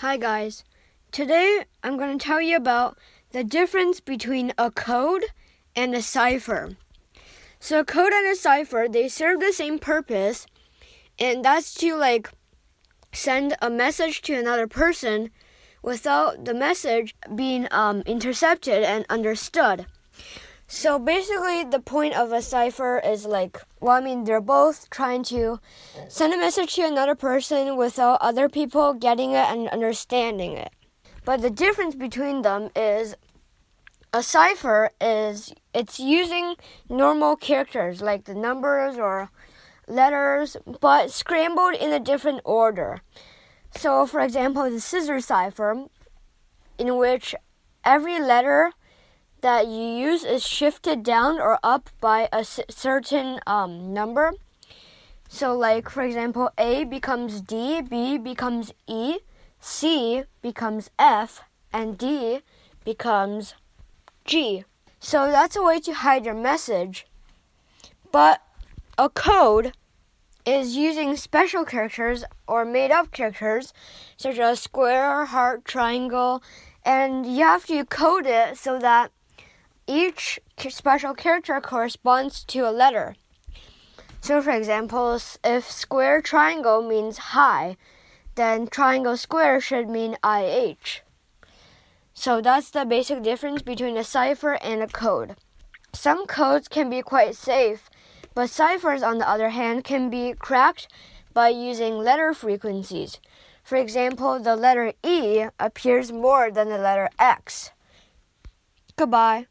Hi, guys. Today I'm going to tell you about the difference between a code and a cipher. So, a code and a cipher, they serve the same purpose, and that's to like send a message to another person without the message being um, intercepted and understood. So basically, the point of a cipher is like, well, I mean, they're both trying to send a message to another person without other people getting it and understanding it. But the difference between them is a cipher is it's using normal characters like the numbers or letters, but scrambled in a different order. So, for example, the Caesar cipher, in which every letter that you use is shifted down or up by a certain um, number. So, like for example, A becomes D, B becomes E, C becomes F, and D becomes G. So that's a way to hide your message. But a code is using special characters or made up characters such as square, heart, triangle, and you have to code it so that each special character corresponds to a letter. So, for example, if square triangle means hi, then triangle square should mean IH. So, that's the basic difference between a cipher and a code. Some codes can be quite safe, but ciphers, on the other hand, can be cracked by using letter frequencies. For example, the letter E appears more than the letter X. Goodbye.